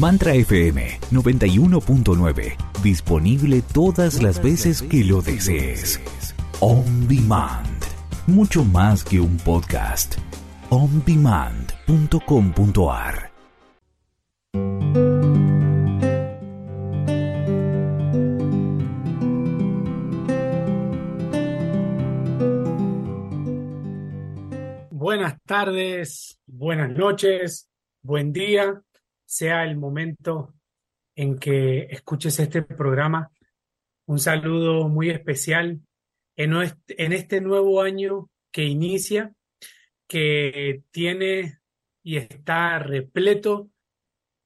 Mantra FM 91.9. Disponible todas las veces que lo desees. On Demand. Mucho más que un podcast. ondemand.com.ar Buenas tardes, buenas noches, buen día sea el momento en que escuches este programa. Un saludo muy especial en este nuevo año que inicia, que tiene y está repleto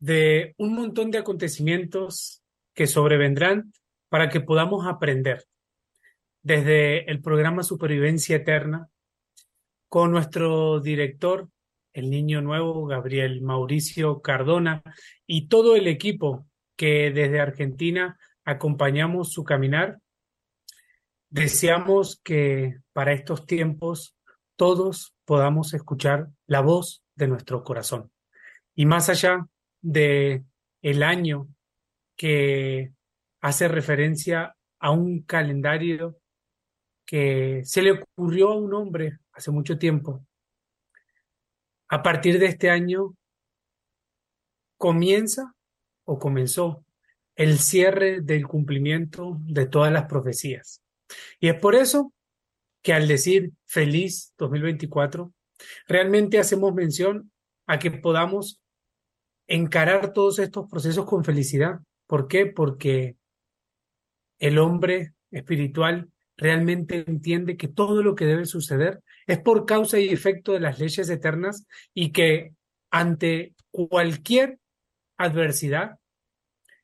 de un montón de acontecimientos que sobrevendrán para que podamos aprender desde el programa Supervivencia Eterna con nuestro director el niño nuevo, Gabriel Mauricio Cardona y todo el equipo que desde Argentina acompañamos su caminar. Deseamos que para estos tiempos todos podamos escuchar la voz de nuestro corazón. Y más allá de el año que hace referencia a un calendario que se le ocurrió a un hombre hace mucho tiempo a partir de este año comienza o comenzó el cierre del cumplimiento de todas las profecías. Y es por eso que al decir feliz 2024, realmente hacemos mención a que podamos encarar todos estos procesos con felicidad. ¿Por qué? Porque el hombre espiritual realmente entiende que todo lo que debe suceder es por causa y efecto de las leyes eternas y que ante cualquier adversidad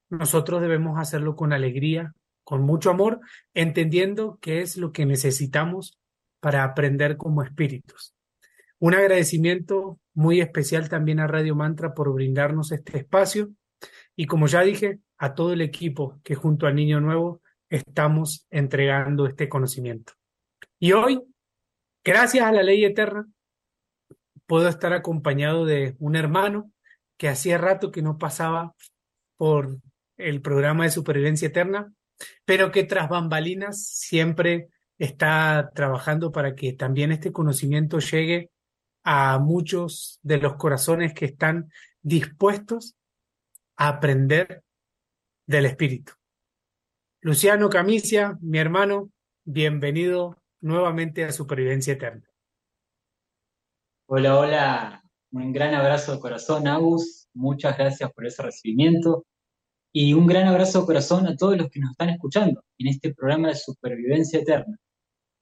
nosotros debemos hacerlo con alegría, con mucho amor, entendiendo que es lo que necesitamos para aprender como espíritus. Un agradecimiento muy especial también a Radio Mantra por brindarnos este espacio y como ya dije, a todo el equipo que junto al Niño Nuevo estamos entregando este conocimiento. Y hoy, gracias a la ley eterna, puedo estar acompañado de un hermano que hacía rato que no pasaba por el programa de supervivencia eterna, pero que tras bambalinas siempre está trabajando para que también este conocimiento llegue a muchos de los corazones que están dispuestos a aprender del Espíritu. Luciano Camicia, mi hermano, bienvenido nuevamente a Supervivencia Eterna. Hola, hola, un gran abrazo de corazón, Agus, muchas gracias por ese recibimiento y un gran abrazo de corazón a todos los que nos están escuchando en este programa de Supervivencia Eterna,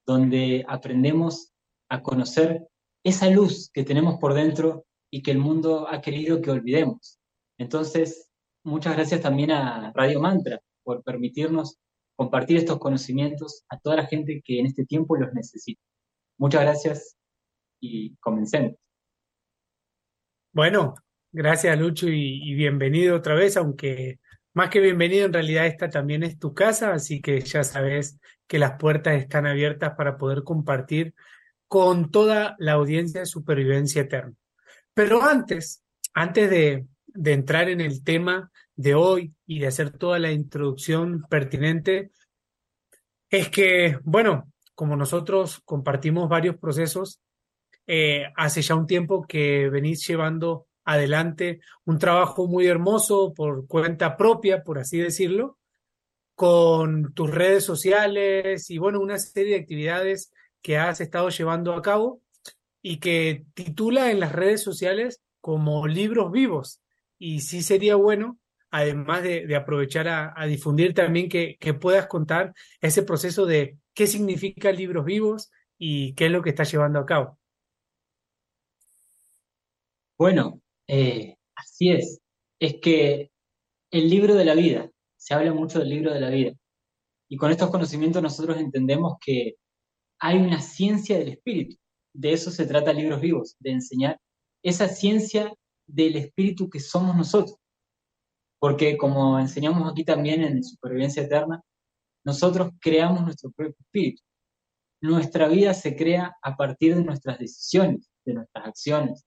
donde aprendemos a conocer esa luz que tenemos por dentro y que el mundo ha querido que olvidemos. Entonces, muchas gracias también a Radio Mantra por permitirnos compartir estos conocimientos a toda la gente que en este tiempo los necesita. Muchas gracias y comencemos. Bueno, gracias Lucho y, bienvenido otra vez, aunque más que bienvenido, en realidad esta también es tu casa, así que ya sabes que las puertas están abiertas para poder compartir con toda la audiencia de Supervivencia Eterna. Pero antes, antes de, de entrar en el tema de hoy y de hacer toda la introducción pertinente, es que, bueno, como nosotros compartimos varios procesos, eh, hace ya un tiempo que venís llevando adelante un trabajo muy hermoso por cuenta propia, por así decirlo, con tus redes sociales y, bueno, una serie de actividades que has estado llevando a cabo y que titula en las redes sociales como libros vivos. Y sí sería bueno, además de, aprovechar a, difundir también, que, puedas contar ese proceso de qué significa libros vivos y qué es lo que estás llevando a cabo. Bueno, eh, así es. Es que el libro de la vida, se habla mucho del libro de la vida. Y con estos conocimientos nosotros entendemos que hay una ciencia del espíritu. De eso se trata Libros Vivos, de enseñar esa ciencia del espíritu que somos nosotros. Porque como enseñamos aquí también en Supervivencia Eterna, nosotros creamos nuestro propio espíritu. Nuestra vida se crea a partir de nuestras decisiones, de nuestras acciones,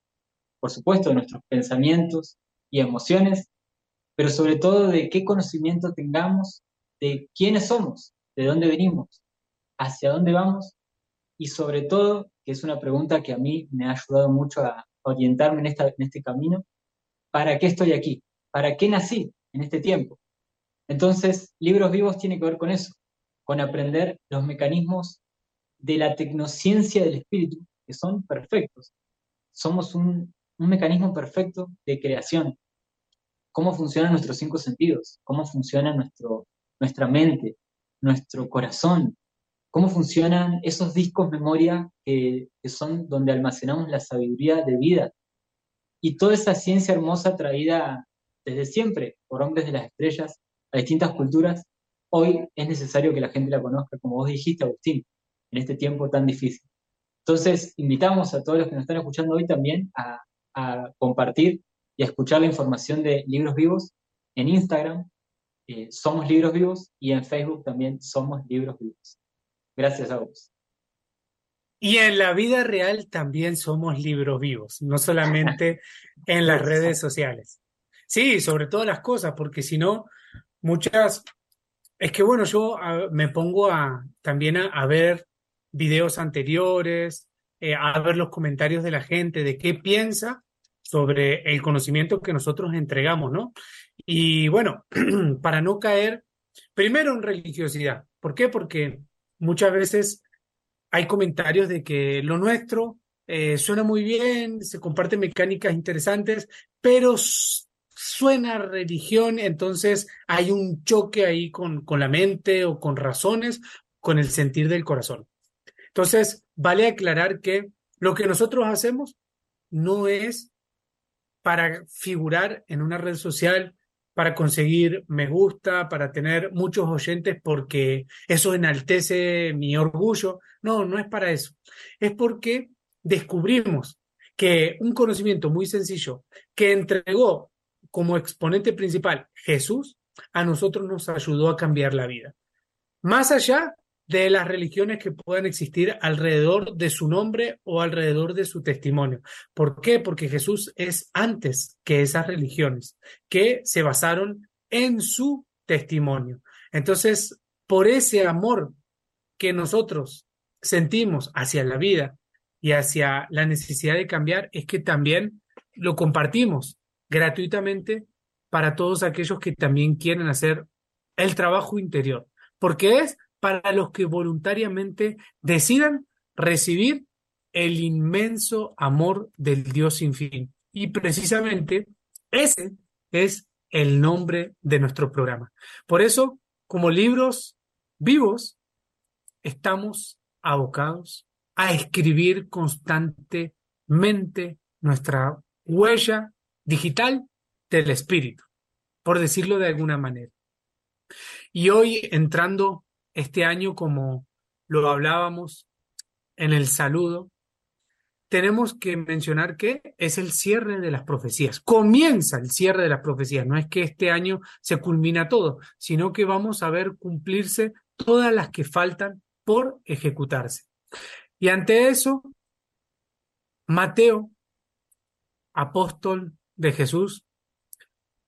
por supuesto, de nuestros pensamientos y emociones pero sobre todo de qué conocimiento tengamos de quiénes somos, de dónde venimos, hacia dónde vamos y sobre todo, que es una pregunta que a mí me ha ayudado mucho a orientarme en, esta, en este camino, ¿para qué estoy aquí? ¿Para qué nací en este tiempo? Entonces, Libros Vivos tiene que ver con eso, con aprender los mecanismos de la tecnociencia del espíritu, que son perfectos. Somos un, mecanismo perfecto de creación. Cómo funcionan nuestros cinco sentidos, cómo funciona nuestro, nuestra mente, nuestro corazón, cómo funcionan esos discos memoria que, son donde almacenamos la sabiduría de vida. Y toda esa ciencia hermosa traída desde siempre por hombres de las estrellas a distintas culturas, hoy es necesario que la gente la conozca, como vos dijiste, Agustín, en este tiempo tan difícil. Entonces, invitamos a todos los que nos están escuchando hoy también a, a compartir y a escuchar la información de Libros Vivos en Instagram, eh, Somos Libros Vivos, y en Facebook también Somos Libros Vivos. Gracias a vos. Y en la vida real también somos libros vivos, no solamente en las redes sociales. Sí, sobre todas las cosas, porque si no, muchas... Es que bueno, yo me pongo a, también a, a ver videos anteriores, eh, a ver los comentarios de la gente, de qué piensa sobre el conocimiento que nosotros entregamos, ¿no? Y bueno, para no caer primero en religiosidad. ¿Por qué? Porque muchas veces hay comentarios de que lo nuestro eh, suena muy bien, se comparten mecánicas interesantes, pero suena religión, entonces hay un choque ahí con, con la mente o con razones, con el sentir del corazón. Entonces, vale aclarar que lo que nosotros hacemos no es para figurar en una red social, para conseguir me gusta, para tener muchos oyentes porque eso enaltece mi orgullo. No, no es para eso. Es porque descubrimos que un conocimiento muy sencillo que entregó como exponente principal Jesús, a nosotros nos ayudó a cambiar la vida. Más allá de las religiones que puedan existir alrededor de su nombre o alrededor de su testimonio. ¿Por qué? Porque Jesús es antes que esas religiones que se basaron en su testimonio. Entonces, por ese amor que nosotros sentimos hacia la vida y hacia la necesidad de cambiar, es que también lo compartimos gratuitamente para todos aquellos que también quieren hacer el trabajo interior, porque es para los que voluntariamente decidan recibir el inmenso amor del Dios sin fin. Y precisamente ese es el nombre de nuestro programa. Por eso, como libros vivos, estamos abocados a escribir constantemente nuestra huella digital del espíritu, por decirlo de alguna manera. Y hoy entrando este año, como lo hablábamos en el saludo, tenemos que mencionar que es el cierre de las profecías. Comienza el cierre de las profecías. No es que este año se culmina todo, sino que vamos a ver cumplirse todas las que faltan por ejecutarse. Y ante eso, Mateo, apóstol de Jesús,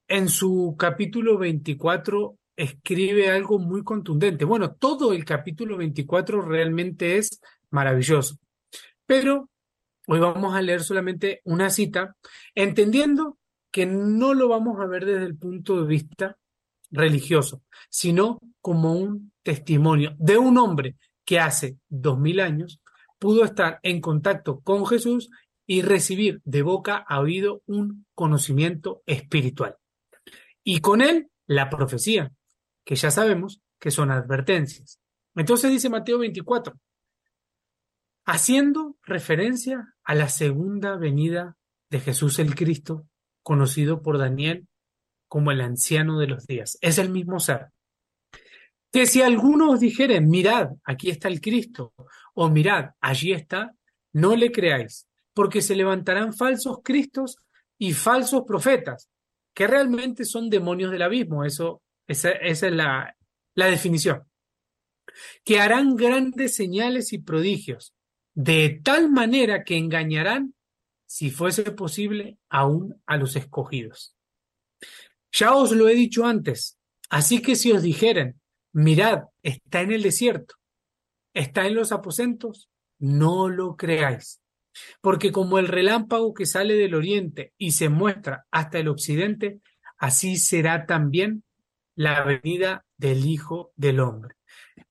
en su capítulo 24 escribe algo muy contundente. Bueno, todo el capítulo 24 realmente es maravilloso, pero hoy vamos a leer solamente una cita, entendiendo que no lo vamos a ver desde el punto de vista religioso, sino como un testimonio de un hombre que hace dos mil años pudo estar en contacto con Jesús y recibir de boca a oído un conocimiento espiritual. Y con él la profecía, que ya sabemos que son advertencias. Entonces dice Mateo 24, haciendo referencia a la segunda venida de Jesús el Cristo, conocido por Daniel como el anciano de los días. Es el mismo ser. Que si alguno os dijere, mirad, aquí está el Cristo, o mirad, allí está, no le creáis, porque se levantarán falsos Cristos y falsos profetas, que realmente son demonios del abismo. Eso esa, es la, la definición. Que harán grandes señales y prodigios, de tal manera que engañarán, si fuese posible, aún a los escogidos. Ya os lo he dicho antes, así que si os dijeren, mirad, está en el desierto, está en los aposentos, no lo creáis. Porque como el relámpago que sale del oriente y se muestra hasta el occidente, así será también la venida del Hijo del Hombre.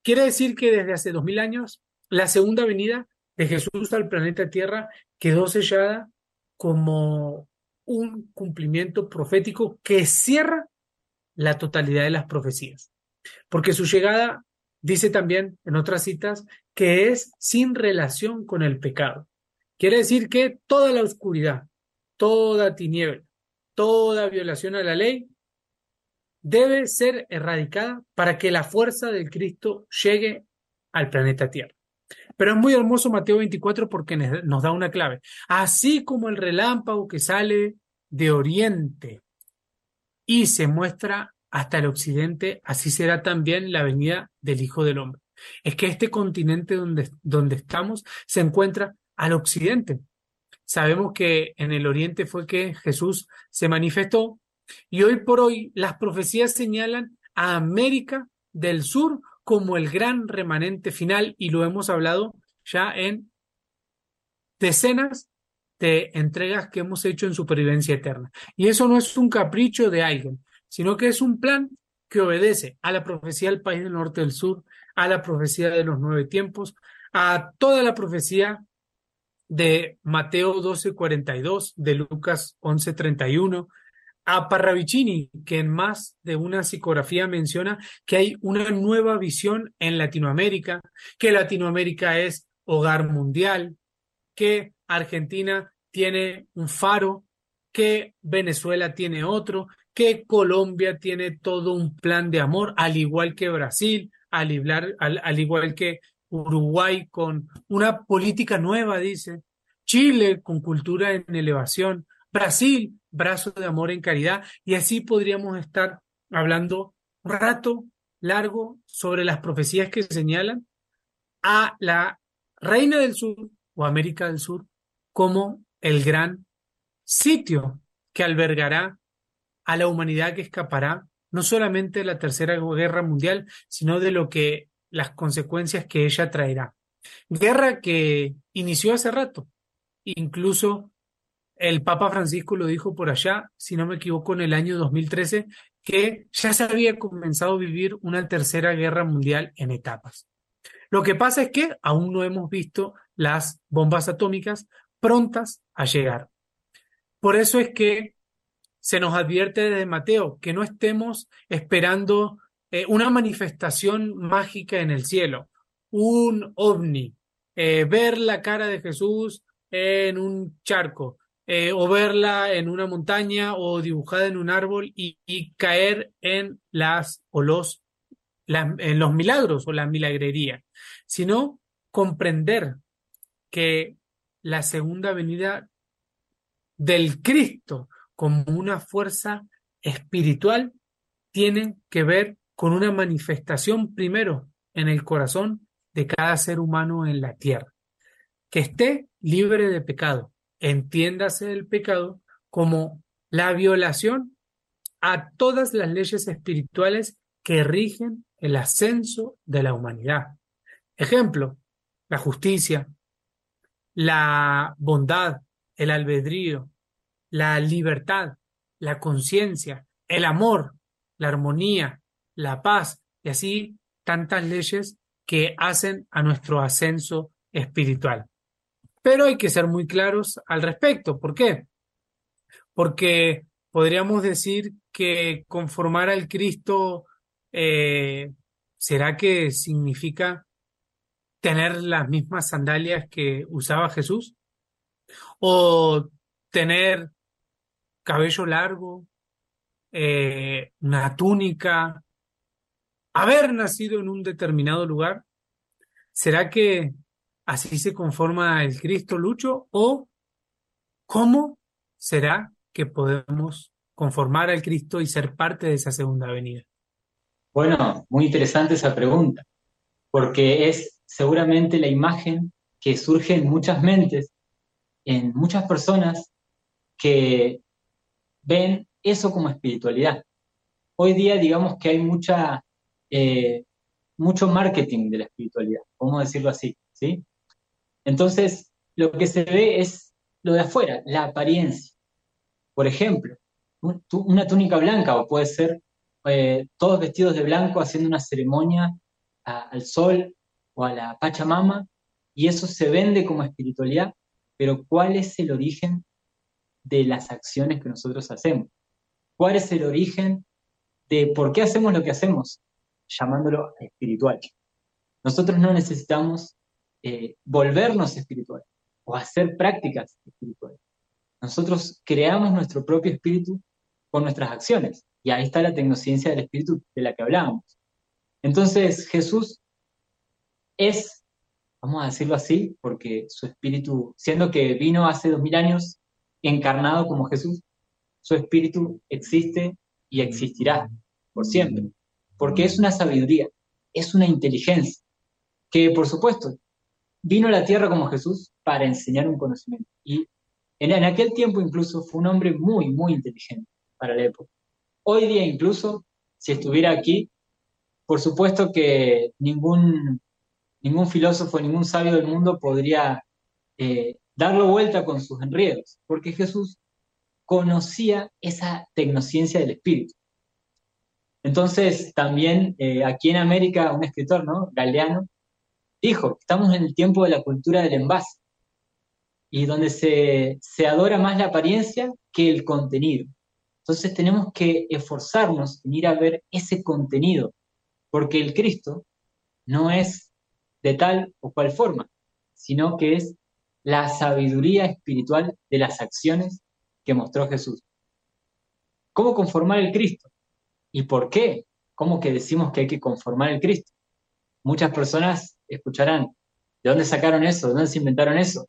Quiere decir que desde hace dos mil años, la segunda venida de Jesús al planeta Tierra quedó sellada como un cumplimiento profético que cierra la totalidad de las profecías. Porque su llegada dice también en otras citas que es sin relación con el pecado. Quiere decir que toda la oscuridad, toda tiniebla, toda violación a la ley debe ser erradicada para que la fuerza del Cristo llegue al planeta Tierra. Pero es muy hermoso Mateo 24 porque nos da una clave. Así como el relámpago que sale de oriente y se muestra hasta el occidente, así será también la venida del Hijo del Hombre. Es que este continente donde, donde estamos se encuentra al occidente. Sabemos que en el oriente fue que Jesús se manifestó y hoy por hoy las profecías señalan a América del Sur como el gran remanente final y lo hemos hablado ya en decenas de entregas que hemos hecho en Supervivencia Eterna. Y eso no es un capricho de alguien, sino que es un plan que obedece a la profecía del país del norte del sur, a la profecía de los nueve tiempos, a toda la profecía de Mateo 12:42, de Lucas 11:31, a Parravicini, que en más de una psicografía menciona que hay una nueva visión en Latinoamérica, que Latinoamérica es hogar mundial, que Argentina tiene un faro, que Venezuela tiene otro, que Colombia tiene todo un plan de amor, al igual que Brasil, al igual, al, igual que Uruguay con una política nueva, dice, Chile con cultura en elevación, Brasil, brazo de amor en caridad, y así podríamos estar hablando un rato largo sobre las profecías que señalan a la Reina del Sur o América del Sur como el gran sitio que albergará a la humanidad que escapará no solamente de la Tercera Guerra Mundial, sino de lo que las consecuencias que ella traerá. Guerra que inició hace rato, incluso el Papa Francisco lo dijo por allá, si no me equivoco, en el año 2013, que ya se había comenzado a vivir una tercera guerra mundial en etapas. Lo que pasa es que aún no hemos visto las bombas atómicas prontas a llegar. Por eso es que se nos advierte desde Mateo que no estemos esperando eh, una manifestación mágica en el cielo, un ovni, eh, ver la cara de Jesús en un charco, eh, o verla en una montaña o dibujada en un árbol y, caer en las o los en los milagros o la milagrería, sino comprender que la segunda venida del Cristo como una fuerza espiritual tiene que ver con una manifestación primero en el corazón de cada ser humano en la tierra, que esté libre de pecado, entiéndase el pecado como la violación a todas las leyes espirituales que rigen el ascenso de la humanidad. Ejemplo, la justicia, la bondad, el albedrío, la libertad, la conciencia, el amor, la armonía, la paz y así tantas leyes que hacen a nuestro ascenso espiritual. Pero hay que ser muy claros al respecto. ¿Por qué? Porque podríamos decir que conformar al Cristo, eh, ¿será que significa tener las mismas sandalias que usaba Jesús? ¿O tener cabello largo, eh, una túnica, haber nacido en un determinado lugar? ¿Será que así se conforma el Cristo Lucho o cómo será que podemos conformar al Cristo y ser parte de esa segunda venida? Bueno, muy interesante esa pregunta, porque es seguramente la imagen que surge en muchas mentes, en muchas personas que ven eso como espiritualidad, hoy día digamos que hay mucha, eh, mucho marketing de la espiritualidad, a decirlo así, ¿sí? Entonces, lo que se ve es lo de afuera, la apariencia. Por ejemplo, una túnica blanca o puede ser eh, todos vestidos de blanco haciendo una ceremonia al sol o a la Pachamama y eso se vende como espiritualidad, pero ¿cuál es el origen de las acciones que nosotros hacemos? ¿Cuál es el origen de por qué hacemos lo que hacemos? Llamándolo espiritual. Nosotros no necesitamos eh, volvernos espirituales o hacer prácticas espirituales. Nosotros creamos nuestro propio espíritu con nuestras acciones. Y ahí está la tecnociencia del espíritu de la que hablábamos. Entonces Jesús es, vamos a decirlo así, porque su espíritu, siendo que vino hace dos mil años encarnado como Jesús, su espíritu existe y existirá por siempre, porque es una sabiduría, es una inteligencia, que por supuesto vino a la tierra como Jesús para enseñar un conocimiento. Y en, aquel tiempo incluso fue un hombre muy, muy inteligente para la época. Hoy día incluso, si estuviera aquí, por supuesto que ningún, ningún filósofo, ningún sabio del mundo podría eh, darlo vuelta con sus enredos, porque Jesús conocía esa tecnociencia del espíritu. Entonces, también eh, aquí en América, un escritor, ¿no? Galeano, dijo, estamos en el tiempo de la cultura del envase, y donde se, se adora más la apariencia que el contenido. Entonces tenemos que esforzarnos en ir a ver ese contenido, porque el Cristo no es de tal o cual forma, sino que es la sabiduría espiritual de las acciones que mostró Jesús. ¿Cómo conformar el Cristo? ¿Y por qué? ¿Cómo que decimos que hay que conformar el Cristo? Muchas personas escucharán, ¿de dónde sacaron eso? ¿De dónde se inventaron eso?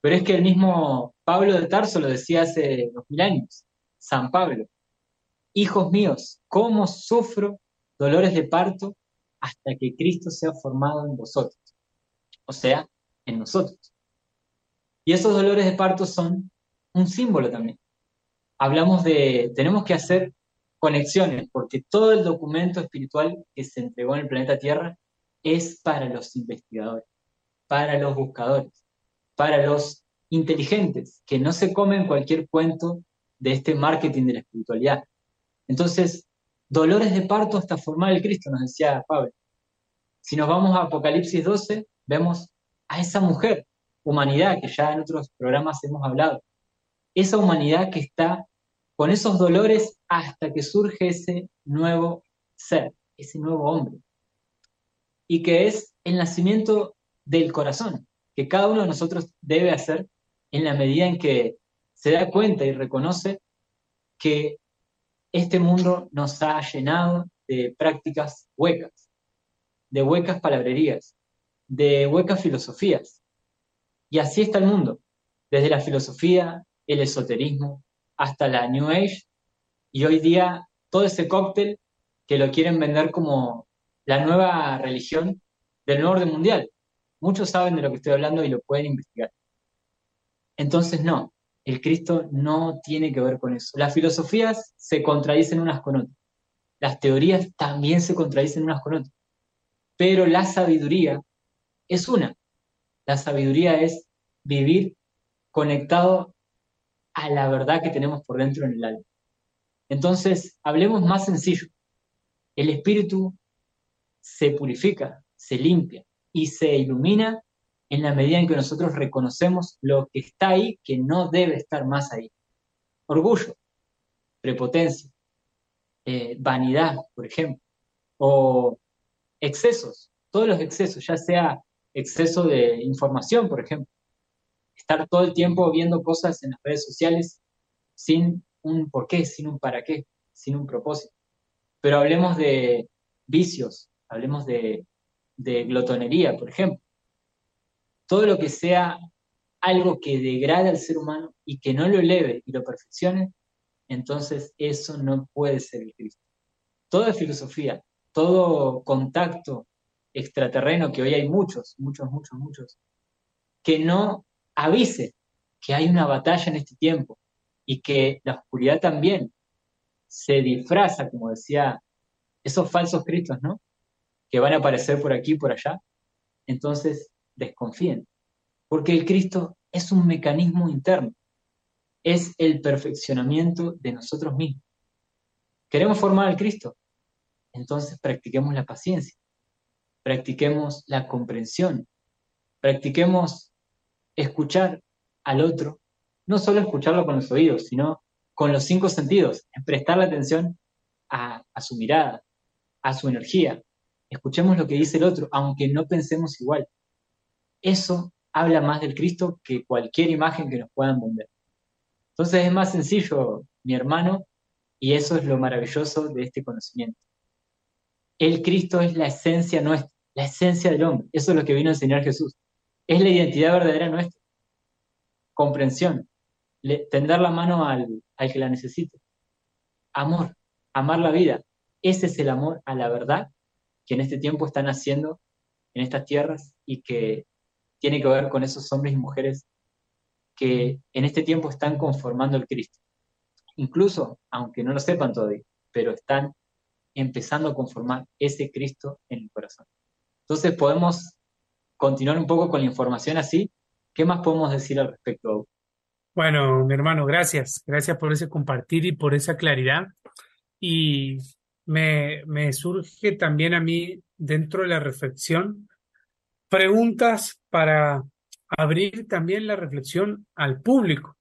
Pero es que el mismo Pablo de Tarso lo decía hace dos mil años, San Pablo. Hijos míos, ¿cómo sufro dolores de parto hasta que Cristo sea formado en vosotros? O sea, en nosotros. Y esos dolores de parto son un símbolo también. Hablamos de, tenemos que hacer conexiones, porque todo el documento espiritual que se entregó en el planeta Tierra es para los investigadores, para los buscadores, para los inteligentes, que no se comen cualquier cuento de este marketing de la espiritualidad. Entonces, dolores de parto hasta formar el Cristo, nos decía Pablo. Si nos vamos a Apocalipsis 12, vemos a esa mujer, humanidad, que ya en otros programas hemos hablado. Esa humanidad que está con esos dolores hasta que surge ese nuevo ser, ese nuevo hombre y que es el nacimiento del corazón, que cada uno de nosotros debe hacer en la medida en que se da cuenta y reconoce que este mundo nos ha llenado de prácticas huecas, de huecas palabrerías, de huecas filosofías. Y así está el mundo, desde la filosofía, el esoterismo, hasta la New Age, y hoy día todo ese cóctel que lo quieren vender como la nueva religión del nuevo orden mundial. Muchos saben de lo que estoy hablando y lo pueden investigar. Entonces, no, el Cristo no tiene que ver con eso. Las filosofías se contradicen unas con otras. Las teorías también se contradicen unas con otras. Pero la sabiduría es una. La sabiduría es vivir conectado a la verdad que tenemos por dentro en el alma. Entonces, hablemos más sencillo. El espíritu se purifica, se limpia y se ilumina en la medida en que nosotros reconocemos lo que está ahí, que no debe estar más ahí. Orgullo, prepotencia, eh, vanidad, por ejemplo, o excesos, todos los excesos, ya sea exceso de información, por ejemplo, estar todo el tiempo viendo cosas en las redes sociales sin un por qué, sin un para qué, sin un propósito. Pero hablemos de vicios, hablemos de, glotonería, por ejemplo. Todo lo que sea algo que degrade al ser humano y que no lo eleve y lo perfeccione, entonces eso no puede ser el Cristo. Toda filosofía, todo contacto extraterreno, que hoy hay muchos, muchos, muchos, muchos, que no avise que hay una batalla en este tiempo y que la oscuridad también se disfraza, como decía, esos falsos cristos, ¿no? Que van a aparecer por aquí por allá. Entonces, desconfíen, porque el Cristo es un mecanismo interno, es el perfeccionamiento de nosotros mismos. ¿Queremos formar al Cristo? Entonces practiquemos la paciencia, practiquemos la comprensión, practiquemos escuchar al otro, no solo escucharlo con los oídos, sino con los cinco sentidos, prestarle atención a, su mirada, a su energía. Escuchemos lo que dice el otro, aunque no pensemos igual. Eso habla más del Cristo que cualquier imagen que nos puedan vender. Entonces es más sencillo, mi hermano, y eso es lo maravilloso de este conocimiento. El Cristo es la esencia nuestra, la esencia del hombre. Eso es lo que vino a enseñar Jesús. Es la identidad verdadera nuestra. Comprensión. tender la mano al, al que la necesite. Amor. Amar la vida. Ese es el amor a la verdad que en este tiempo están haciendo en estas tierras y que tiene que ver con esos hombres y mujeres que en este tiempo están conformando el Cristo. Incluso, aunque no lo sepan todavía, pero están empezando a conformar ese Cristo en el corazón. Entonces podemos continuar un poco con la información así. ¿Qué más podemos decir al respecto? Bueno, mi hermano, gracias. Gracias por ese compartir y por esa claridad. Y me, me surge también a mí, dentro de la reflexión, preguntas para abrir también la reflexión al público,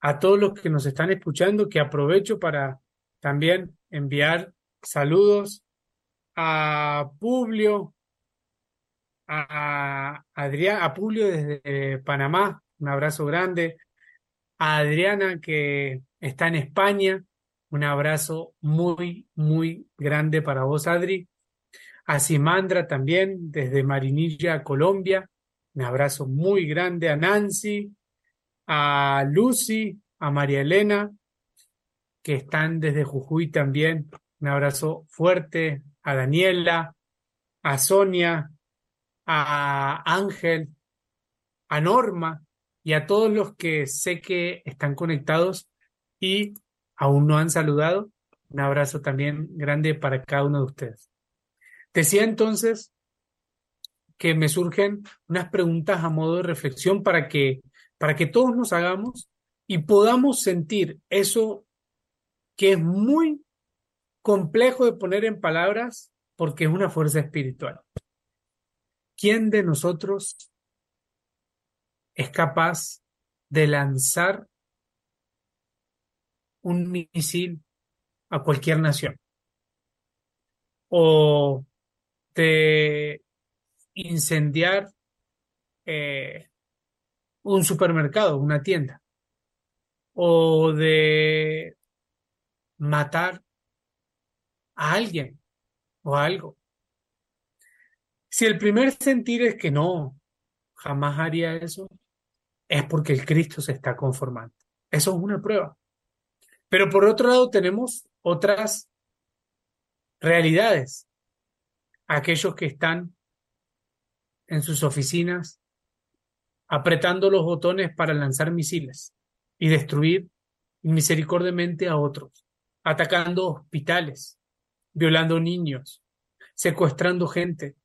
a todos los que nos están escuchando, que aprovecho para también enviar saludos a Publio, a Adrián, desde Panamá, un abrazo grande, a Adriana que está en España, un abrazo muy, muy grande para vos, Adri, a Simandra también, desde Marinilla, Colombia. Un abrazo muy grande a Nancy, a Lucy, a María Elena, que están desde Jujuy también. Un abrazo fuerte a Daniela, a Sonia, a Ángel, a Norma y a todos los que sé que están conectados y aún no han saludado. Un abrazo también grande para cada uno de ustedes. Decía entonces que me surgen unas preguntas a modo de reflexión para que, para que todos nos hagamos y podamos sentir eso que es muy complejo de poner en palabras porque es una fuerza espiritual. ¿Quién de nosotros es capaz de lanzar un misil a cualquier nación? O de incendiar eh, un supermercado, una tienda, o de matar a alguien o algo. Si el primer sentir es que no, jamás haría eso, es porque el Cristo se está conformando. Eso es una prueba. Pero por otro lado tenemos otras realidades aquellos que están en sus oficinas apretando los botones para lanzar misiles y destruir misericordiamente a otros, atacando hospitales, violando niños, secuestrando gente,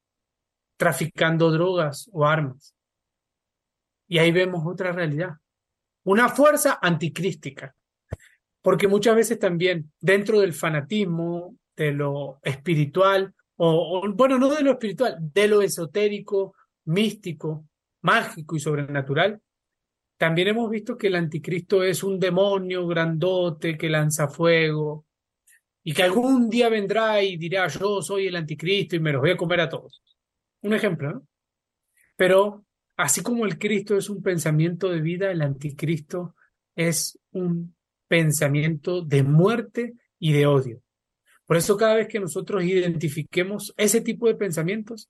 traficando drogas o armas. Y ahí vemos otra realidad, una fuerza anticrística, porque muchas veces también dentro del fanatismo, de lo espiritual, o, bueno, no de lo espiritual, de lo esotérico, místico, mágico y sobrenatural, también hemos visto que el anticristo es un demonio grandote que lanza fuego y que algún día vendrá y dirá yo soy el anticristo y me los voy a comer a todos. Un ejemplo, ¿no? Pero así como el Cristo es un pensamiento de vida, el anticristo es un pensamiento de muerte y de odio. Por eso cada vez que nosotros identifiquemos ese tipo de pensamientos,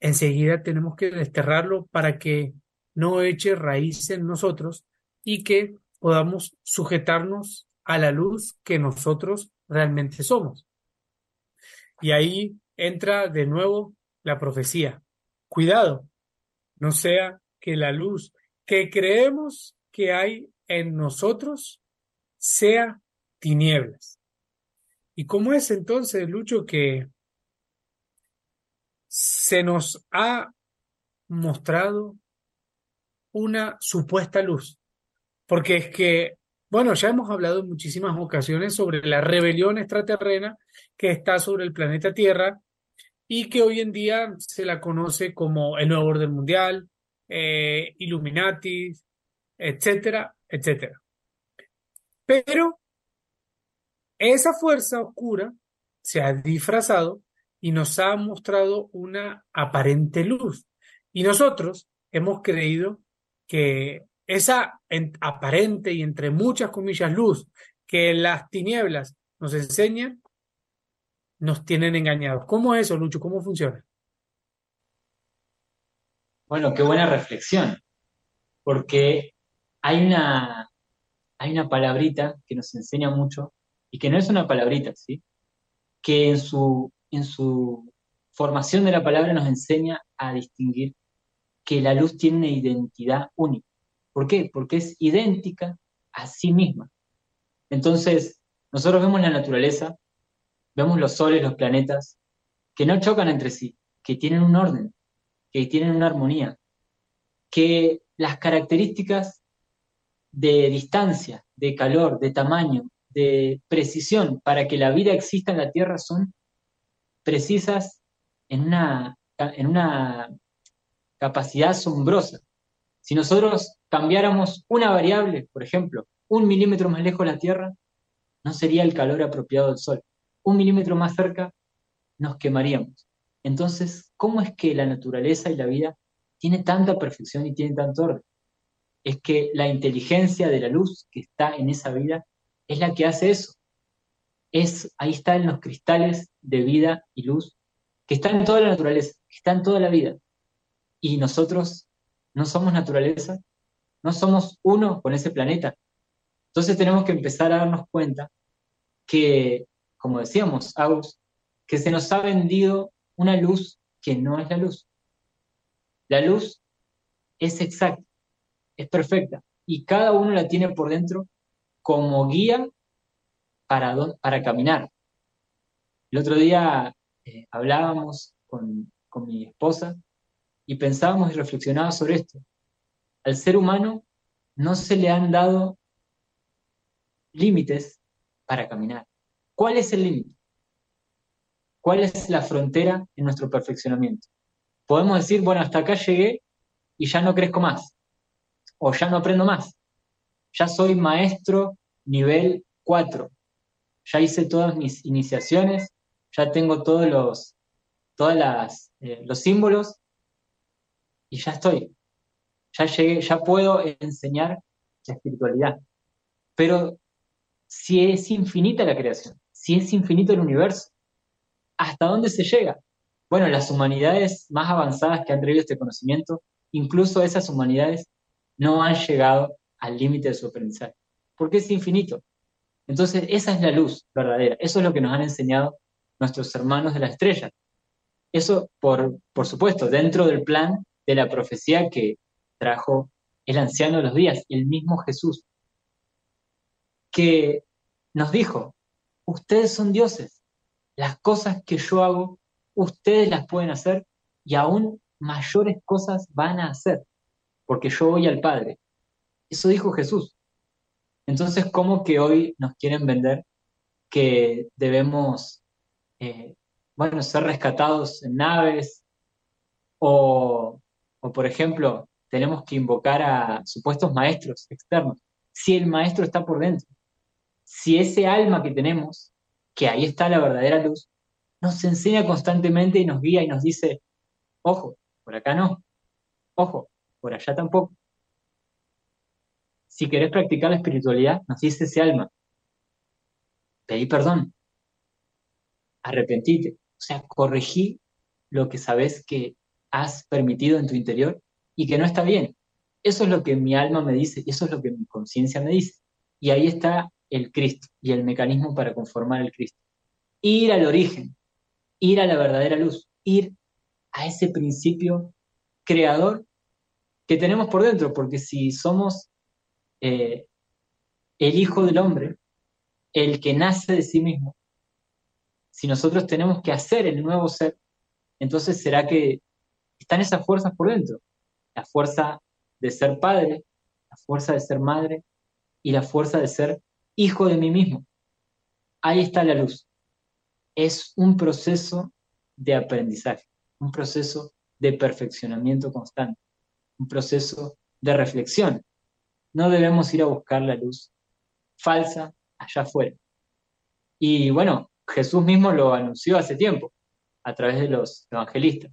enseguida tenemos que desterrarlo para que no eche raíz en nosotros y que podamos sujetarnos a la luz que nosotros realmente somos. Y ahí entra de nuevo la profecía. Cuidado, no sea que la luz que creemos que hay en nosotros sea tinieblas. ¿Y cómo es entonces, Lucho, que se nos ha mostrado una supuesta luz? Porque es que, bueno, ya hemos hablado en muchísimas ocasiones sobre la rebelión extraterrena que está sobre el planeta Tierra y que hoy en día se la conoce como el nuevo orden mundial, eh, Illuminati, etcétera, etcétera. Pero esa fuerza oscura se ha disfrazado y nos ha mostrado una aparente luz. Y nosotros hemos creído que esa aparente y entre muchas comillas luz que las tinieblas nos enseñan, nos tienen engañados. ¿Cómo es eso, Lucho? ¿Cómo funciona? Bueno, qué buena reflexión, porque hay una, hay una palabrita que nos enseña mucho y que no es una palabrita, ¿sí? Que en su, en su formación de la palabra nos enseña a distinguir que la luz tiene una identidad única. ¿Por qué? Porque es idéntica a sí misma. Entonces, nosotros vemos la naturaleza, vemos los soles, los planetas, que no chocan entre sí, que tienen un orden, que tienen una armonía, que las características de distancia, de calor, de tamaño, de precisión para que la vida exista en la Tierra son precisas en una, en una capacidad asombrosa. Si nosotros cambiáramos una variable, por ejemplo, un milímetro más lejos de la Tierra, no sería el calor apropiado del Sol. Un milímetro más cerca, nos quemaríamos. Entonces, ¿cómo es que la naturaleza y la vida tiene tanta perfección y tiene tanto orden? Es que la inteligencia de la luz que está en esa vida es la que hace eso. Es, ahí están los cristales de vida y luz que están en toda la naturaleza, que están en toda la vida. Y nosotros no somos naturaleza, no somos uno con ese planeta. Entonces tenemos que empezar a darnos cuenta que, como decíamos, Agus, que se nos ha vendido una luz que no es la luz. La luz es exacta, es perfecta, y cada uno la tiene por dentro como guía para, para caminar. El otro día eh, hablábamos con, con mi esposa y pensábamos y reflexionábamos sobre esto. Al ser humano no se le han dado límites para caminar. ¿Cuál es el límite? ¿Cuál es la frontera en nuestro perfeccionamiento? Podemos decir, bueno, hasta acá llegué y ya no crezco más, o ya no aprendo más, ya soy maestro nivel 4, ya hice todas mis iniciaciones, ya tengo todos los, todas las, eh, los símbolos y ya estoy, ya llegué, ya puedo enseñar la espiritualidad. Pero si es infinita la creación, si es infinito el universo, ¿hasta dónde se llega? Bueno, las humanidades más avanzadas que han traído este conocimiento, incluso esas humanidades no han llegado al límite de su aprendizaje, porque es infinito. Entonces, esa es la luz verdadera, eso es lo que nos han enseñado nuestros hermanos de la estrella. Eso, por, por supuesto, dentro del plan de la profecía que trajo el anciano de los días, el mismo Jesús, que nos dijo, ustedes son dioses, las cosas que yo hago, ustedes las pueden hacer y aún mayores cosas van a hacer, porque yo voy al Padre. Eso dijo Jesús. Entonces, ¿cómo que hoy nos quieren vender que debemos, eh, bueno, ser rescatados en naves? O, o, por ejemplo, tenemos que invocar a supuestos maestros externos. Si el maestro está por dentro, si ese alma que tenemos, que ahí está la verdadera luz, nos enseña constantemente y nos guía y nos dice, ojo, por acá no, ojo, por allá tampoco. Si querés practicar la espiritualidad, nos dice ese alma, pedí perdón, arrepentite, o sea, corregí lo que sabes que has permitido en tu interior y que no está bien. Eso es lo que mi alma me dice, eso es lo que mi conciencia me dice. Y ahí está el Cristo y el mecanismo para conformar el Cristo. Ir al origen, ir a la verdadera luz, ir a ese principio creador que tenemos por dentro, porque si somos eh, el Hijo del Hombre, el que nace de sí mismo, si nosotros tenemos que hacer el nuevo ser, entonces será que están esas fuerzas por dentro. La fuerza de ser padre, la fuerza de ser madre y la fuerza de ser hijo de mí mismo. Ahí está la luz. Es un proceso de aprendizaje, un proceso de perfeccionamiento constante, un proceso de reflexión. No debemos ir a buscar la luz falsa allá afuera. Y bueno, Jesús mismo lo anunció hace tiempo a través de los evangelistas.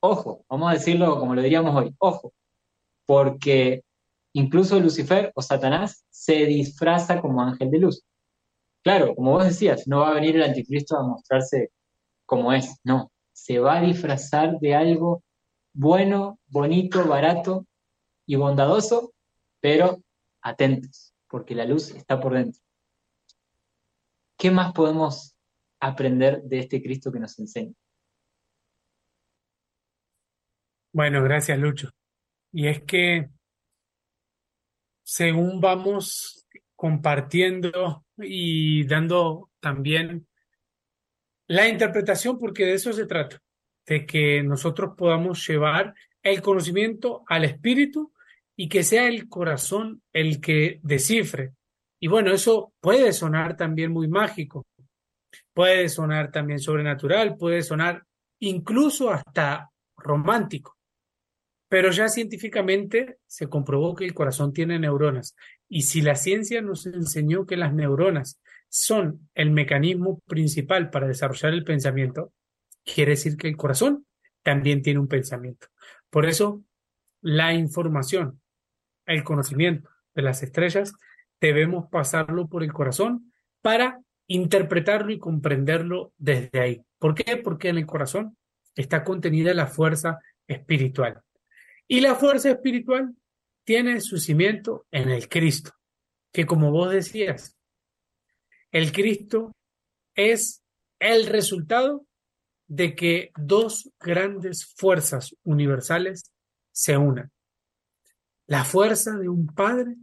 Ojo, vamos a decirlo como lo diríamos hoy, ojo, porque incluso Lucifer o Satanás se disfraza como ángel de luz. Claro, como vos decías, no va a venir el anticristo a mostrarse como es, no, se va a disfrazar de algo bueno, bonito, barato y bondadoso, pero atentos, porque la luz está por dentro. ¿Qué más podemos aprender de este Cristo que nos enseña? Bueno, gracias, Lucho. Y es que según vamos compartiendo y dando también la interpretación, porque de eso se trata, de que nosotros podamos llevar el conocimiento al espíritu y que sea el corazón el que descifre. Y bueno, eso puede sonar también muy mágico, puede sonar también sobrenatural, puede sonar incluso hasta romántico. Pero ya científicamente se comprobó que el corazón tiene neuronas. Y si la ciencia nos enseñó que las neuronas son el mecanismo principal para desarrollar el pensamiento, quiere decir que el corazón también tiene un pensamiento. Por eso, la información, el conocimiento de las estrellas, debemos pasarlo por el corazón para interpretarlo y comprenderlo desde ahí. ¿Por qué? Porque en el corazón está contenida la fuerza espiritual. Y la fuerza espiritual tiene su cimiento en el Cristo, que como vos decías, el Cristo es el resultado de que dos grandes fuerzas universales se unan. La fuerza de un padre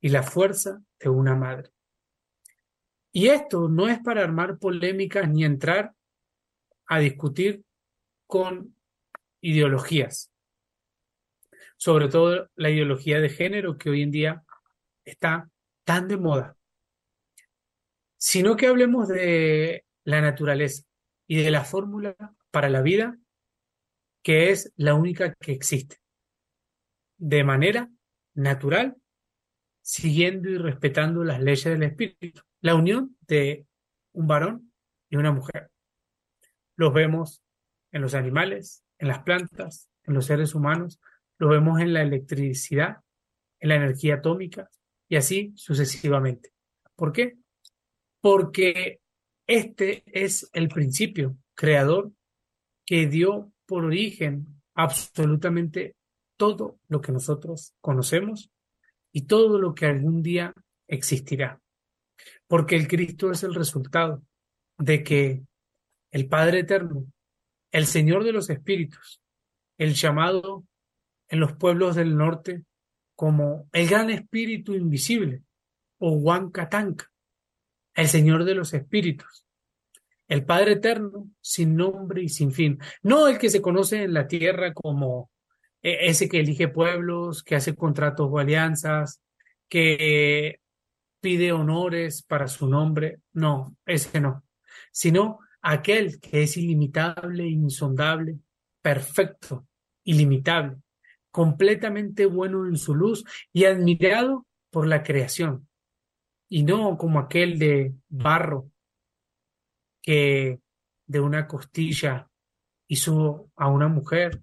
y la fuerza de una madre. Y esto no es para armar polémicas ni entrar a discutir con ideologías sobre todo la ideología de género que hoy en día está tan de moda, sino que hablemos de la naturaleza y de la fórmula para la vida que es la única que existe, de manera natural, siguiendo y respetando las leyes del espíritu, la unión de un varón y una mujer. Los vemos en los animales, en las plantas, en los seres humanos, lo vemos en la electricidad, en la energía atómica y así sucesivamente. ¿Por qué? Porque este es el principio creador que dio por origen absolutamente todo lo que nosotros conocemos y todo lo que algún día existirá. Porque el Cristo es el resultado de que el Padre Eterno, el Señor de los Espíritus, el llamado en los pueblos del norte como el gran espíritu invisible o Huancatanca, el Señor de los Espíritus, el Padre Eterno sin nombre y sin fin, no el que se conoce en la tierra como e, ese que elige pueblos, que hace contratos o alianzas, que pide honores para su nombre, no, ese no, sino aquel que es ilimitable, insondable, perfecto, ilimitable, completamente bueno en su luz y admirado por la creación, y no como aquel de barro que de una costilla hizo a una mujer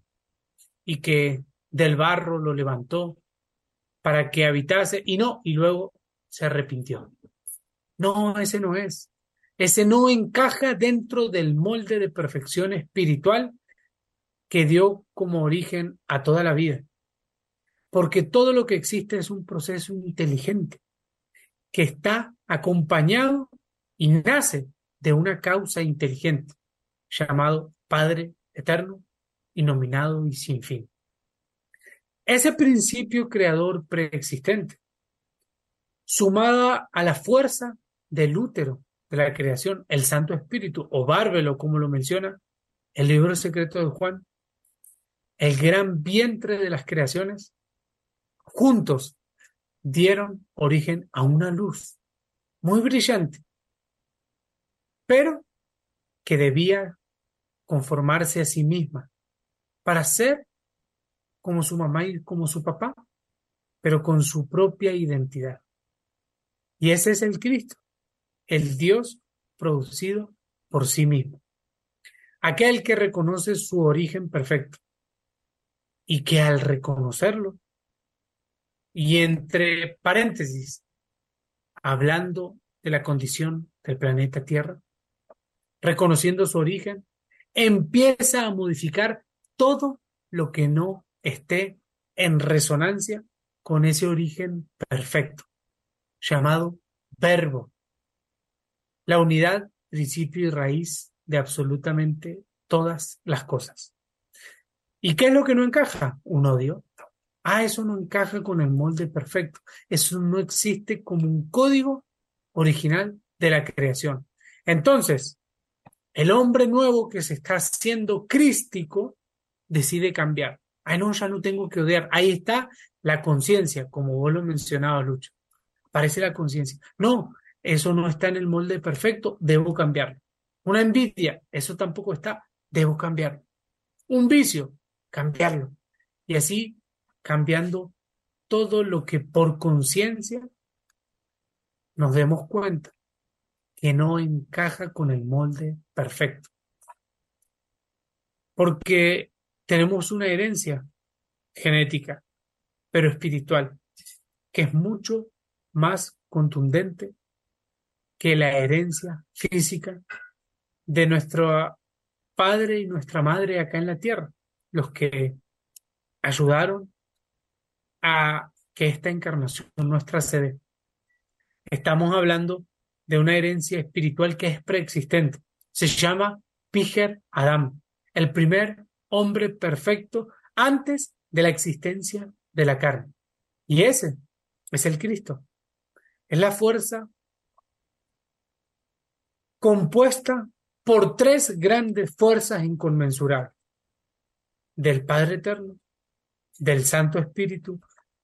y que del barro lo levantó para que habitase y no, y luego se arrepintió. No, ese no es. Ese no encaja dentro del molde de perfección espiritual que dio como origen a toda la vida. Porque todo lo que existe es un proceso inteligente que está acompañado y nace de una causa inteligente llamado Padre Eterno, nominado y sin fin. Ese principio creador preexistente, sumada a la fuerza del útero de la creación, el Santo Espíritu, o Bárbelo, como lo menciona el libro secreto de Juan, el gran vientre de las creaciones, juntos dieron origen a una luz muy brillante, pero que debía conformarse a sí misma para ser como su mamá y como su papá, pero con su propia identidad. Y ese es el Cristo, el Dios producido por sí mismo. Aquel que reconoce su origen perfecto y que al reconocerlo, y entre paréntesis, hablando de la condición del planeta Tierra, reconociendo su origen, empieza a modificar todo lo que no esté en resonancia con ese origen perfecto, llamado verbo, la unidad, principio y raíz de absolutamente todas las cosas. ¿Y qué es lo que no encaja? Un odio. Ah, eso no encaja con el molde perfecto. Eso no existe como un código original de la creación. Entonces, el hombre nuevo que se está haciendo crístico decide cambiar. Ay, no, ya no tengo que odiar. Ahí está la conciencia, como vos lo mencionabas, Lucho. Parece la conciencia. No, eso no está en el molde perfecto, debo cambiarlo. Una envidia, eso tampoco está, debo cambiarlo. Un vicio, cambiarlo. Y así cambiando todo lo que por conciencia nos demos cuenta que no encaja con el molde perfecto. Porque tenemos una herencia genética, pero espiritual, que es mucho más contundente que la herencia física de nuestro padre y nuestra madre acá en la tierra, los que ayudaron a que esta encarnación nuestra sede. Estamos hablando de una herencia espiritual que es preexistente. Se llama Piger Adam, el primer hombre perfecto antes de la existencia de la carne. Y ese es el Cristo. Es la fuerza compuesta por tres grandes fuerzas inconmensurables. Del Padre Eterno, del Santo Espíritu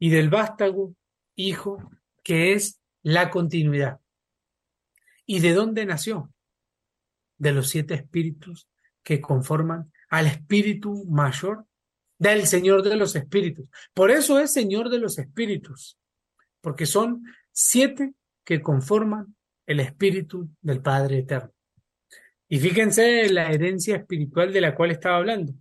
y del vástago Hijo, que es la continuidad. ¿Y de dónde nació? De los siete espíritus que conforman al espíritu mayor del Señor de los espíritus. Por eso es Señor de los espíritus, porque son siete que conforman el espíritu del Padre Eterno. Y fíjense la herencia espiritual de la cual estaba hablando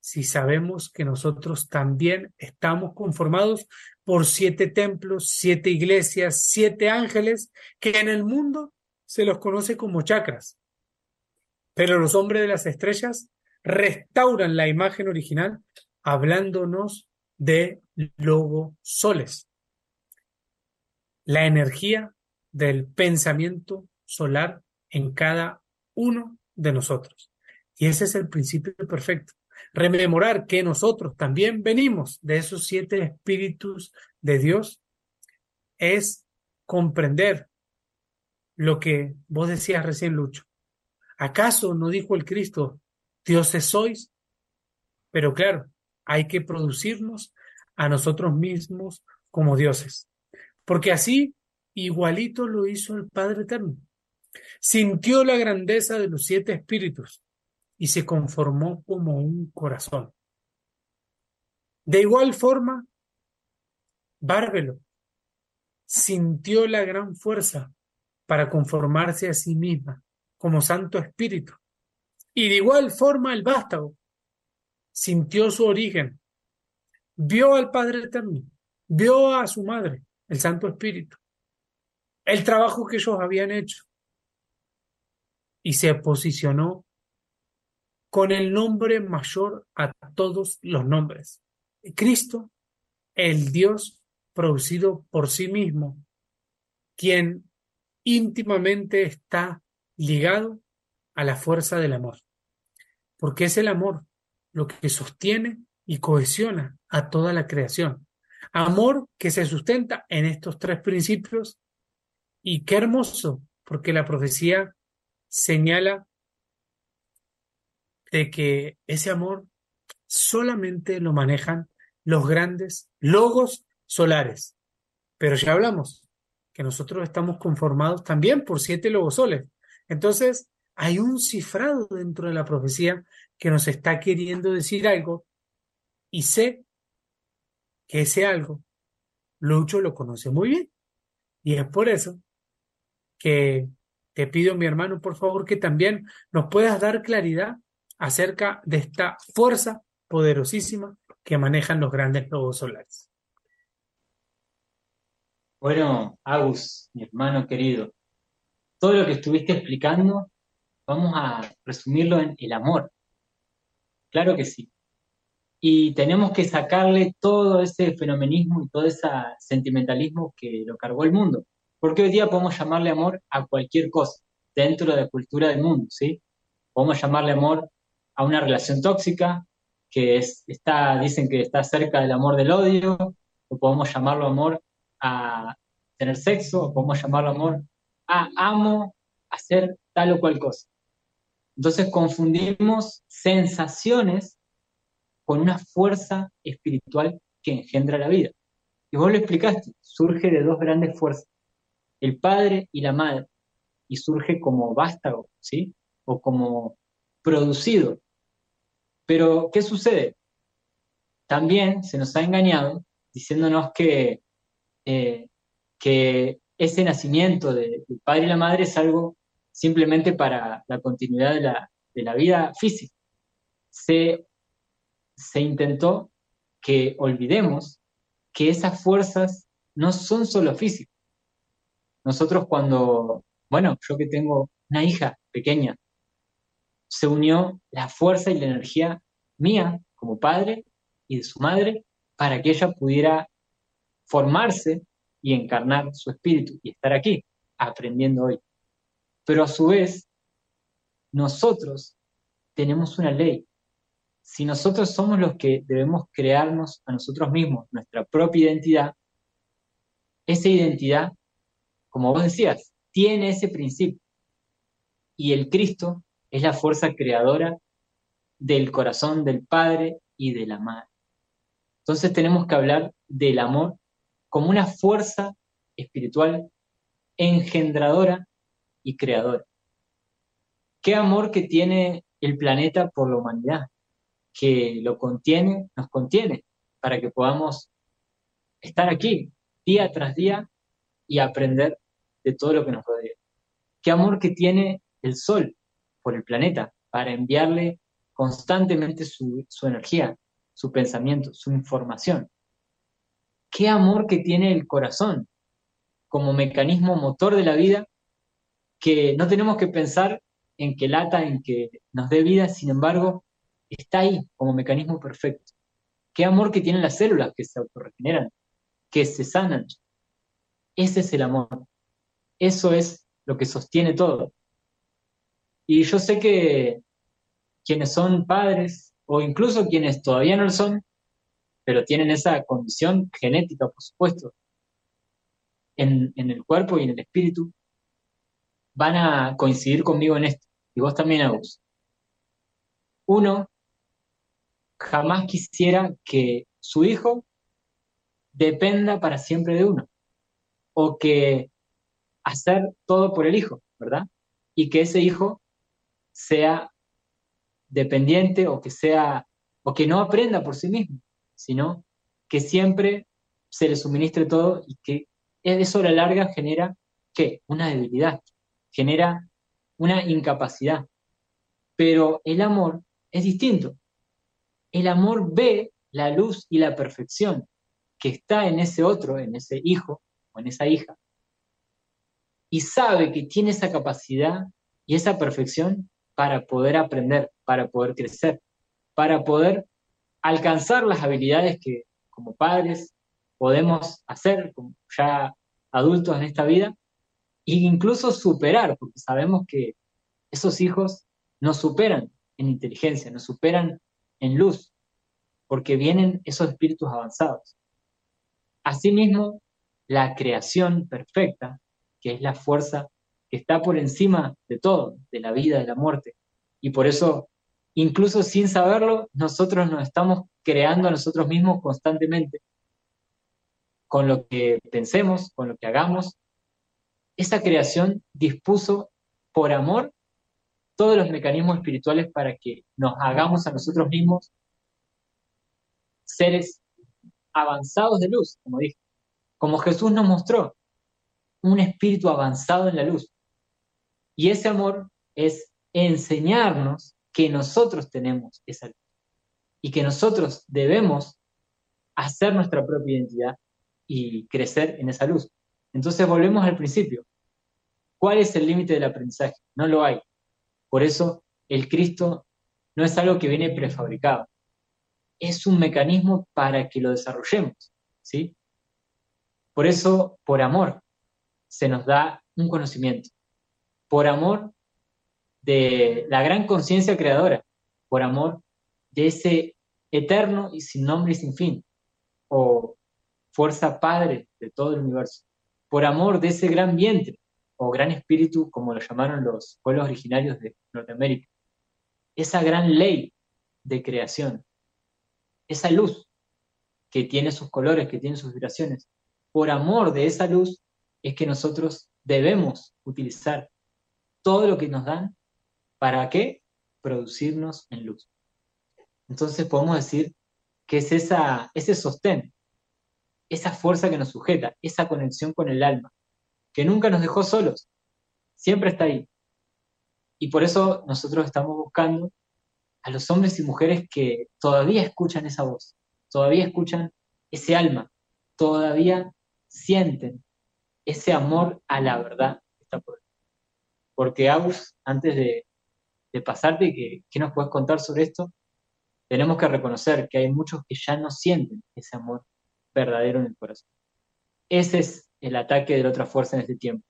si sabemos que nosotros también estamos conformados por siete templos, siete iglesias, siete ángeles, que en el mundo se los conoce como chakras. Pero los hombres de las estrellas restauran la imagen original hablándonos de logo soles, la energía del pensamiento solar en cada uno de nosotros. Y ese es el principio perfecto rememorar que nosotros también venimos de esos siete espíritus de Dios, es comprender lo que vos decías recién, Lucho. ¿Acaso no dijo el Cristo, dioses sois? Pero claro, hay que producirnos a nosotros mismos como dioses. Porque así igualito lo hizo el Padre Eterno. Sintió la grandeza de los siete espíritus y se conformó como un corazón. De igual forma, Bárbelo sintió la gran fuerza para conformarse a sí misma como Santo Espíritu. Y de igual forma el vástago sintió su origen, vio al Padre Eterno, vio a su madre, el Santo Espíritu, el trabajo que ellos habían hecho y se posicionó con el nombre mayor a todos los nombres. Cristo, el Dios producido por sí mismo, quien íntimamente está ligado a la fuerza del amor. Porque es el amor lo que sostiene y cohesiona a toda la creación. Amor que se sustenta en estos tres principios y qué hermoso porque la profecía señala de que ese amor solamente lo manejan los grandes logos solares. Pero ya hablamos que nosotros estamos conformados también por siete logosoles. Entonces, hay un cifrado dentro de la profecía que nos está queriendo decir algo y sé que ese algo Lucho lo conoce muy bien. Y es por eso que te pido, mi hermano, por favor, que también nos puedas dar claridad acerca de esta fuerza poderosísima que manejan los grandes lobos solares. Bueno, Agus, mi hermano querido, todo lo que estuviste explicando, vamos a resumirlo en el amor. Claro que sí. Y tenemos que sacarle todo ese fenomenismo y todo ese sentimentalismo que lo cargó el mundo. Porque hoy día podemos llamarle amor a cualquier cosa dentro de la cultura del mundo, ¿sí? Podemos llamarle amor a una relación tóxica que es, está, dicen que está cerca del amor del odio, o podemos llamarlo amor a tener sexo, o podemos llamarlo amor a amo hacer tal o cual cosa. Entonces confundimos sensaciones con una fuerza espiritual que engendra la vida. Y vos lo explicaste, surge de dos grandes fuerzas, el padre y la madre, y surge como vástago, ¿sí? O como producido. Pero, ¿qué sucede? También se nos ha engañado diciéndonos que, eh, que ese nacimiento del padre y la madre es algo simplemente para la continuidad de la, de la vida física. Se se intentó que olvidemos que esas fuerzas no son solo físicas. Nosotros cuando, bueno, yo que tengo una hija pequeña, se unió la fuerza y la energía mía como padre y de su madre para que ella pudiera formarse y encarnar su espíritu y estar aquí aprendiendo hoy. Pero a su vez, nosotros tenemos una ley si nosotros somos los que debemos crearnos a nosotros mismos nuestra propia identidad, esa identidad, como vos decías, tiene ese principio. Y el Cristo es la fuerza creadora del corazón del Padre y de la Madre. Entonces tenemos que hablar del amor como una fuerza espiritual engendradora y creadora. ¿Qué amor que tiene el planeta por la humanidad? que lo contiene, nos contiene, para que podamos estar aquí día tras día y aprender de todo lo que nos rodea. Qué amor que tiene el Sol por el planeta para enviarle constantemente su, energía, su pensamiento, su información. Qué amor que tiene el corazón como mecanismo motor de la vida que no tenemos que pensar en que lata, en que nos dé vida, sin embargo, está ahí como mecanismo perfecto. Qué amor que tienen las células que se autorregeneran, que se sanan. Ese es el amor. Eso es lo que sostiene todo. Y yo sé que quienes son padres, o incluso quienes todavía no lo son, pero tienen esa condición genética, por supuesto, en, en el cuerpo y en el espíritu, van a coincidir conmigo en esto. Y vos también, Agus. Uno jamás quisiera que su hijo dependa para siempre de uno, o que hacer todo por el hijo, ¿verdad? Y que ese hijo sea dependiente o que sea, o que no aprenda por sí mismo, sino que siempre se le suministre todo y que eso a la larga genera, ¿qué? Una debilidad, genera una incapacidad. Pero el amor es distinto el amor ve la luz y la perfección que está en ese otro, en ese hijo o en esa hija, y sabe que tiene esa capacidad y esa perfección para poder aprender, para poder crecer, para poder alcanzar las habilidades que como padres podemos hacer, como ya adultos en esta vida, e incluso superar, porque sabemos que esos hijos nos superan en inteligencia, nos superan en luz, porque vienen esos espíritus avanzados. Asimismo, la creación perfecta, que es la fuerza que está por encima de todo, de la vida, de la muerte. Y por eso, incluso sin saberlo, nosotros nos estamos creando a nosotros mismos constantemente con lo que pensemos, con lo que hagamos. Esa creación dispuso por amor todos los mecanismos espirituales para que nos hagamos a nosotros mismos seres avanzados de luz, como dije. Como Jesús nos mostró, un espíritu avanzado en la luz. Y ese amor es enseñarnos que nosotros tenemos esa luz y que nosotros debemos hacer nuestra propia identidad y crecer en esa luz. Entonces volvemos al principio. ¿Cuál es el límite del aprendizaje? No lo hay. Por eso el Cristo no es algo que viene prefabricado. Es un mecanismo para que lo desarrollemos, ¿sí? Por eso, por amor, se nos da un conocimiento. Por amor de la gran conciencia creadora. Por amor de ese eterno y sin nombre y sin fin. O fuerza padre de todo el universo. Por amor de ese gran vientre o gran espíritu, como lo llamaron los pueblos originarios de Norteamérica. Esa gran ley de creación, esa luz que tiene sus colores, que tiene sus vibraciones. Por amor de esa luz es que nosotros debemos utilizar todo lo que nos dan para qué? Producirnos en luz. Entonces podemos decir que es esa, ese sostén, esa fuerza que nos sujeta, esa conexión con el alma, que nunca nos dejó solos, siempre está ahí. Y por eso nosotros estamos buscando a los hombres y mujeres que todavía escuchan esa voz, todavía escuchan ese alma, todavía sienten ese amor a la verdad que está por Porque Agus, antes de, pasarte, ¿qué, ¿qué nos puedes contar sobre esto? Tenemos que reconocer que hay muchos que ya no sienten ese amor verdadero en el corazón. Ese es el ataque de la otra fuerza en este tiempo.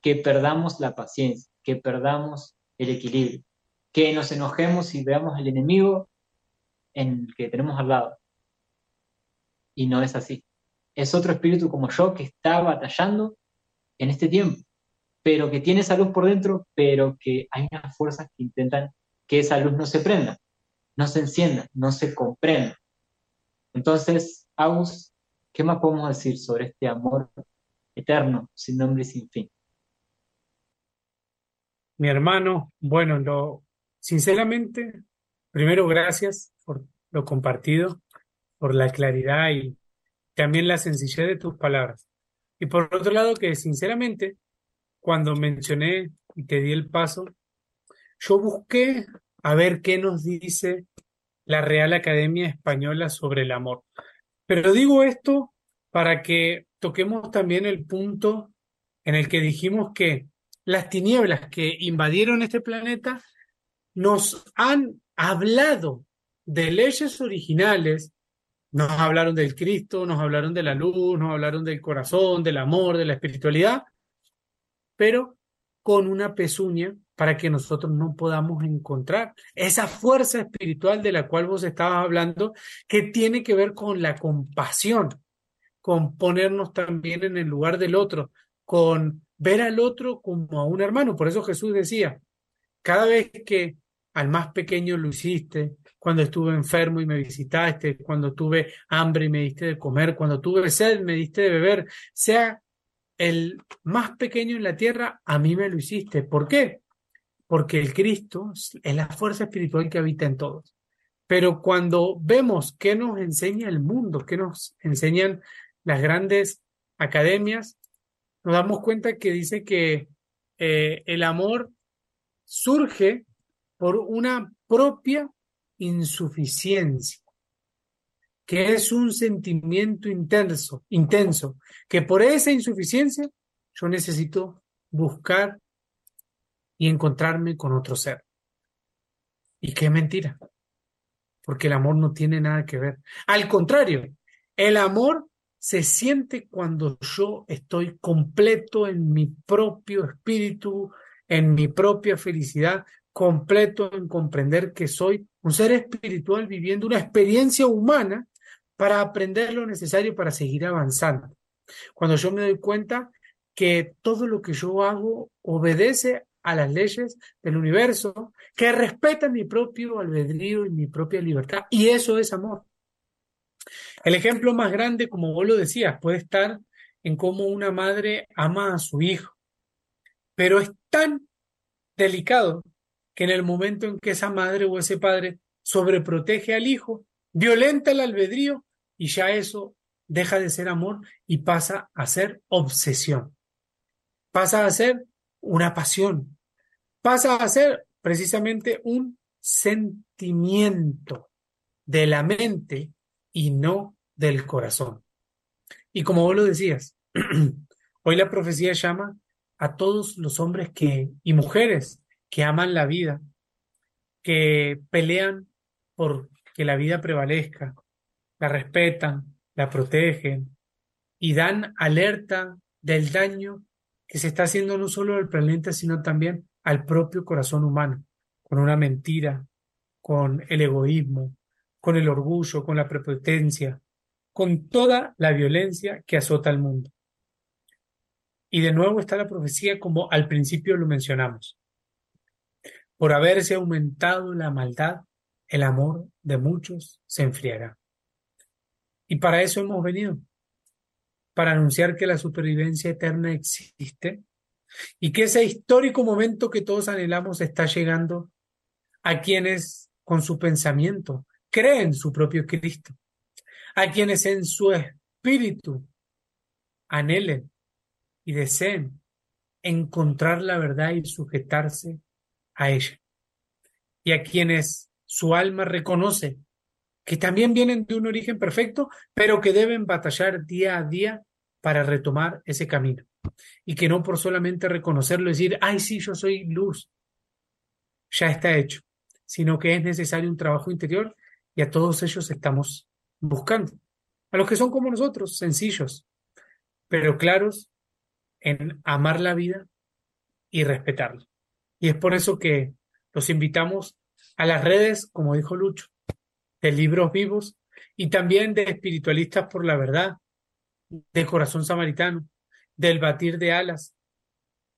Que perdamos la paciencia, que perdamos el equilibrio, que nos enojemos y veamos el enemigo en el que tenemos al lado. Y no es así. Es otro espíritu como yo que está batallando en este tiempo, pero que tiene esa luz por dentro, pero que hay unas fuerzas que intentan que esa luz no se prenda, no se encienda, no se comprenda. Entonces, Agus, ¿qué más podemos decir sobre este amor eterno, sin nombre y sin fin. Mi hermano, bueno, lo, sinceramente, primero gracias por lo compartido, por la claridad y también la sencillez de tus palabras. Y por otro lado, que sinceramente, cuando mencioné y te di el paso, yo busqué a ver qué nos dice la Real Academia Española sobre el amor. Pero digo esto para que toquemos también el punto en el que dijimos que las tinieblas que invadieron este planeta nos han hablado de leyes originales, nos hablaron del Cristo, nos hablaron de la luz, nos hablaron del corazón, del amor, de la espiritualidad, pero con una pezuña para que nosotros no podamos encontrar esa fuerza espiritual de la cual vos estabas hablando, que tiene que ver con la compasión, con ponernos también en el lugar del otro, con ver al otro como a un hermano. Por eso Jesús decía, cada vez que al más pequeño lo hiciste, cuando estuve enfermo y me visitaste, cuando tuve hambre y me diste de comer, cuando tuve sed me diste de beber, sea el más pequeño en la tierra, a mí me lo hiciste. ¿Por qué? Porque el Cristo es la fuerza espiritual que habita en todos. Pero cuando vemos qué nos enseña el mundo, qué nos enseñan las grandes academias, nos damos cuenta que dice que eh, el amor surge por una propia insuficiencia, que es un sentimiento intenso, intenso, que por esa insuficiencia yo necesito buscar y encontrarme con otro ser. Y qué mentira, porque el amor no tiene nada que ver. Al contrario, el amor se siente cuando yo estoy completo en mi propio espíritu, en mi propia felicidad, completo en comprender que soy un ser espiritual viviendo una experiencia humana para aprender lo necesario para seguir avanzando. Cuando yo me doy cuenta que todo lo que yo hago obedece a las leyes del universo, que respeta mi propio albedrío y mi propia libertad. Y eso es amor. El ejemplo más grande, como vos lo decías, puede estar en cómo una madre ama a su hijo. Pero es tan delicado que en el momento en que esa madre o ese padre sobreprotege al hijo, violenta el albedrío y ya eso deja de ser amor y pasa a ser obsesión. Pasa a ser una pasión. Pasa a ser precisamente un sentimiento de la mente y no del corazón. Y como vos lo decías, hoy la profecía llama a todos los hombres que, y mujeres que aman la vida, que pelean por que la vida prevalezca, la respetan, la protegen y dan alerta del daño que se está haciendo no solo al planeta, sino también al propio corazón humano, con una mentira, con el egoísmo, con el orgullo, con la prepotencia, con toda la violencia que azota al mundo. Y de nuevo está la profecía como al principio lo mencionamos. Por haberse aumentado la maldad, el amor de muchos se enfriará. Y para eso hemos venido, para anunciar que la supervivencia eterna existe y que ese histórico momento que todos anhelamos está llegando a quienes con su pensamiento creen su propio Cristo, a quienes en su espíritu anhelen y deseen encontrar la verdad y sujetarse a ella, y a quienes su alma reconoce que también vienen de un origen perfecto, pero que deben batallar día a día para retomar ese camino. Y que no por solamente reconocerlo y decir, ay, sí, yo soy luz, ya está hecho, sino que es necesario un trabajo interior y a todos ellos estamos buscando. A los que son como nosotros, sencillos, pero claros en amar la vida y respetarla. Y es por eso que los invitamos a las redes, como dijo Lucho, de libros vivos y también de espiritualistas por la verdad, de corazón samaritano, del batir de alas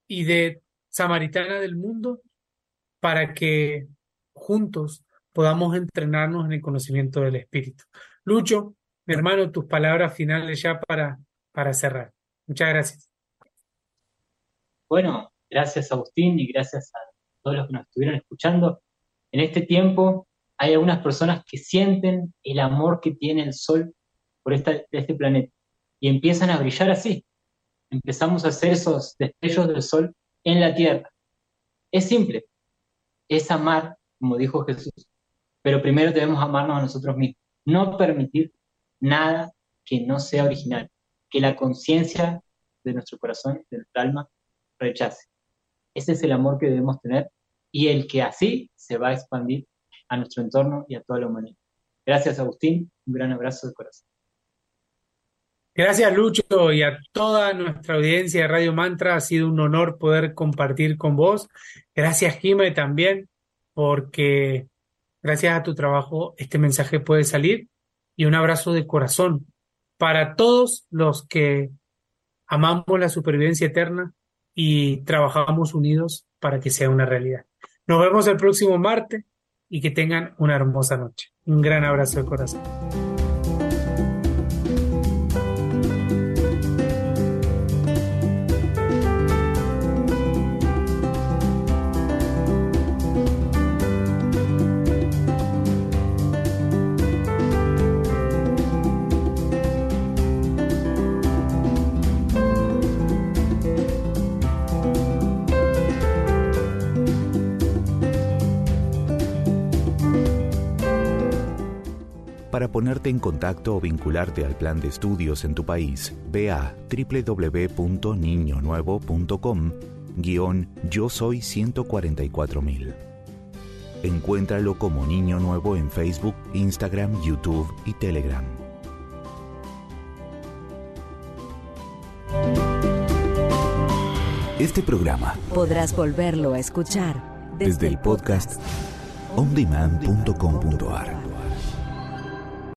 y de samaritana del mundo para que juntos podamos entrenarnos en el conocimiento del Espíritu. Lucho, mi hermano, tus palabras finales ya para, para cerrar. Muchas gracias. Bueno, gracias Agustín y gracias a todos los que nos estuvieron escuchando. En este tiempo hay algunas personas que sienten el amor que tiene el sol por este planeta y empiezan a brillar así. Empezamos a hacer esos destellos del sol en la tierra. Es simple, es amar, como dijo Jesús, pero primero debemos amarnos a nosotros mismos. No permitir nada que no sea original, que la conciencia de nuestro corazón, de nuestra alma, rechace. Ese es el amor que debemos tener y el que así se va a expandir a nuestro entorno y a toda la humanidad. Gracias, Agustín. Un gran abrazo de corazón. Gracias, Lucho, y a toda nuestra audiencia de Radio Mantra. Ha sido un honor poder compartir con vos. Gracias, Jime, también, porque gracias a tu trabajo este mensaje puede salir. Y un abrazo de corazón para todos los que amamos la supervivencia eterna y trabajamos unidos para que sea una realidad. Nos vemos el próximo martes y que tengan una hermosa noche. Un gran abrazo de corazón. Ponerte en contacto o vincularte al plan de estudios en tu país, ve a www.niñonuevo.com guion Yo Soy 144.000. Encuéntralo como Niño Nuevo en Facebook, Instagram, YouTube y Telegram. Este programa podrás volverlo a escuchar desde, el podcast ondemand.com.ar.